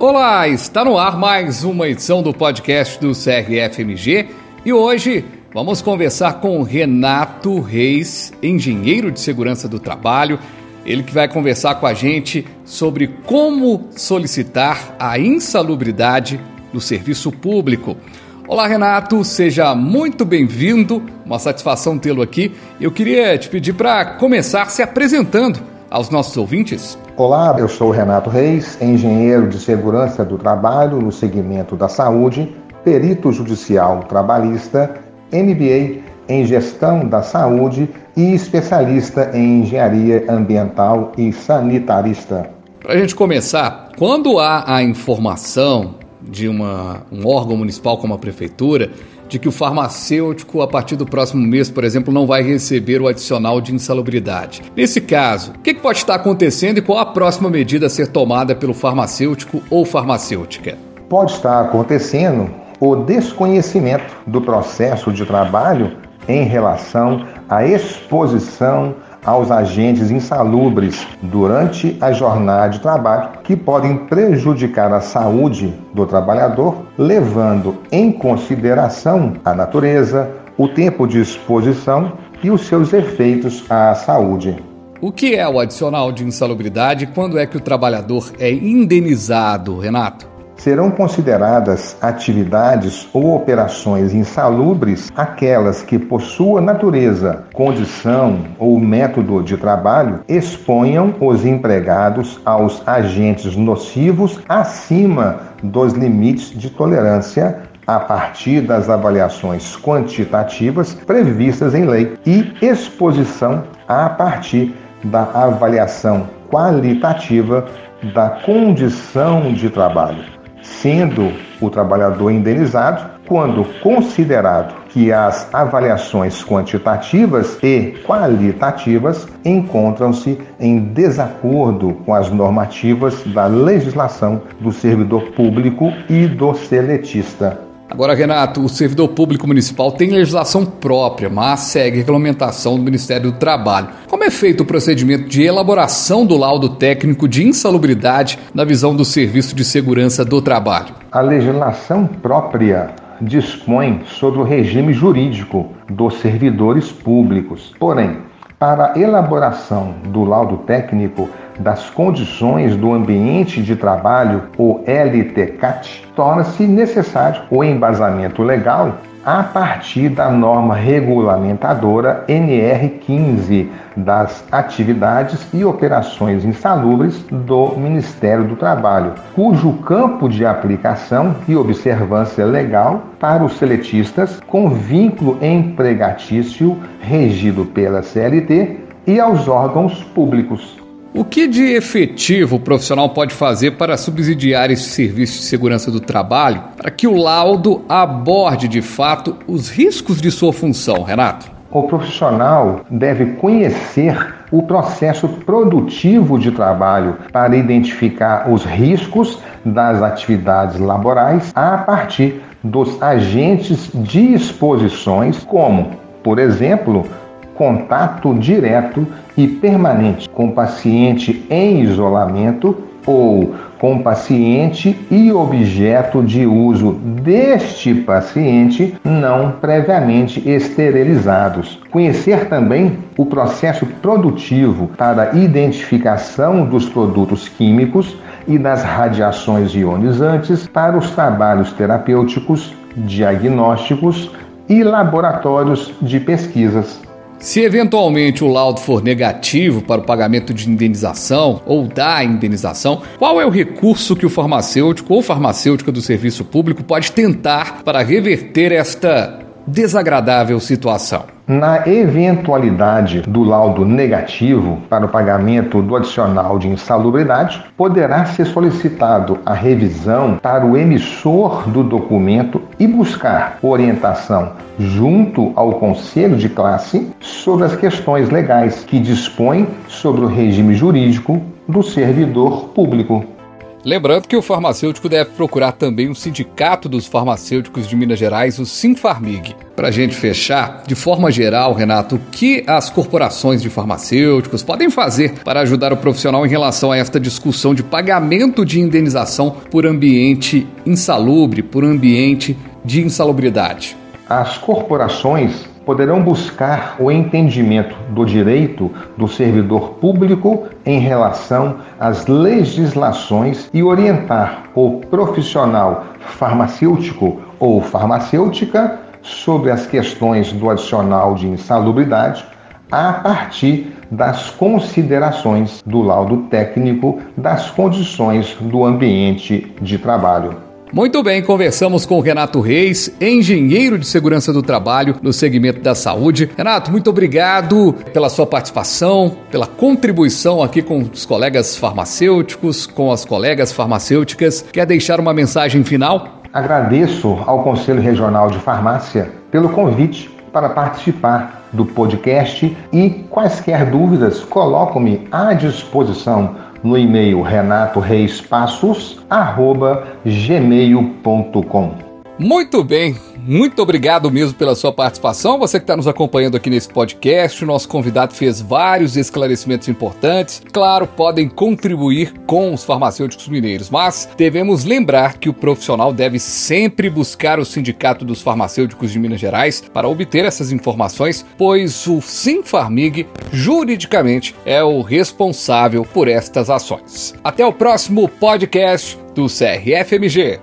Olá, está no ar mais uma edição do podcast do CRFMG e hoje vamos conversar com Renato Reis, engenheiro de segurança do trabalho. Ele que vai conversar com a gente sobre como solicitar a insalubridade no serviço público. Olá, Renato, seja muito bem-vindo. Uma satisfação tê-lo aqui. Eu queria te pedir para começar se apresentando aos nossos ouvintes? Olá, eu sou Renato Reis, engenheiro de segurança do trabalho no segmento da saúde, perito judicial trabalhista, MBA em gestão da saúde e especialista em engenharia ambiental e sanitarista. Para a gente começar, quando há a informação de uma, um órgão municipal como a prefeitura de que o farmacêutico, a partir do próximo mês, por exemplo, não vai receber o adicional de insalubridade. Nesse caso, o que pode estar acontecendo e qual a próxima medida a ser tomada pelo farmacêutico ou farmacêutica? Pode estar acontecendo o desconhecimento do processo de trabalho em relação à exposição aos agentes insalubres durante a jornada de trabalho que podem prejudicar a saúde do trabalhador, levando em consideração a natureza, o tempo de exposição e os seus efeitos à saúde. O que é o adicional de insalubridade quando é que o trabalhador é indenizado, Renato? Serão consideradas atividades ou operações insalubres aquelas que, por sua natureza, condição ou método de trabalho, exponham os empregados aos agentes nocivos acima dos limites de tolerância a partir das avaliações quantitativas previstas em lei e exposição a partir da avaliação qualitativa da condição de trabalho sendo o trabalhador indenizado quando considerado que as avaliações quantitativas e qualitativas encontram-se em desacordo com as normativas da legislação do servidor público e do seletista. Agora, Renato, o servidor público municipal tem legislação própria, mas segue regulamentação do Ministério do Trabalho. Como é feito o procedimento de elaboração do laudo técnico de insalubridade na visão do Serviço de Segurança do Trabalho? A legislação própria dispõe sobre o regime jurídico dos servidores públicos. Porém, para a elaboração do laudo técnico das condições do ambiente de trabalho, o LTCAT, torna-se necessário o embasamento legal a partir da norma regulamentadora NR15 das atividades e operações insalubres do Ministério do Trabalho, cujo campo de aplicação e observância legal para os seletistas com vínculo empregatício regido pela CLT e aos órgãos públicos. O que de efetivo o profissional pode fazer para subsidiar esse serviço de segurança do trabalho para que o laudo aborde de fato os riscos de sua função, Renato? O profissional deve conhecer o processo produtivo de trabalho para identificar os riscos das atividades laborais a partir dos agentes de exposições, como, por exemplo, contato direto e permanente com paciente em isolamento ou com paciente e objeto de uso deste paciente não previamente esterilizados. Conhecer também o processo produtivo para identificação dos produtos químicos e das radiações ionizantes para os trabalhos terapêuticos, diagnósticos e laboratórios de pesquisas. Se eventualmente o laudo for negativo para o pagamento de indenização ou da indenização, qual é o recurso que o farmacêutico ou farmacêutica do serviço público pode tentar para reverter esta desagradável situação? Na eventualidade do laudo negativo para o pagamento do adicional de insalubridade, poderá ser solicitado a revisão para o emissor do documento e buscar orientação junto ao conselho de classe sobre as questões legais que dispõem sobre o regime jurídico do servidor público. Lembrando que o farmacêutico deve procurar também o Sindicato dos Farmacêuticos de Minas Gerais, o Sinfarmig. Para a gente fechar, de forma geral, Renato, o que as corporações de farmacêuticos podem fazer para ajudar o profissional em relação a esta discussão de pagamento de indenização por ambiente insalubre, por ambiente de insalubridade? As corporações poderão buscar o entendimento do direito do servidor público em relação às legislações e orientar o profissional farmacêutico ou farmacêutica sobre as questões do adicional de insalubridade a partir das considerações do laudo técnico das condições do ambiente de trabalho. Muito bem, conversamos com o Renato Reis, engenheiro de segurança do trabalho no segmento da saúde. Renato, muito obrigado pela sua participação, pela contribuição aqui com os colegas farmacêuticos, com as colegas farmacêuticas. Quer deixar uma mensagem final? Agradeço ao Conselho Regional de Farmácia pelo convite para participar do podcast e quaisquer dúvidas, coloco-me à disposição no e-mail renatoreispassos@gmail.com. Muito bem, muito obrigado mesmo pela sua participação. Você que está nos acompanhando aqui nesse podcast, o nosso convidado fez vários esclarecimentos importantes. Claro, podem contribuir com os farmacêuticos mineiros, mas devemos lembrar que o profissional deve sempre buscar o Sindicato dos Farmacêuticos de Minas Gerais para obter essas informações, pois o Sinfarmig, juridicamente, é o responsável por estas ações. Até o próximo podcast do CRFMG.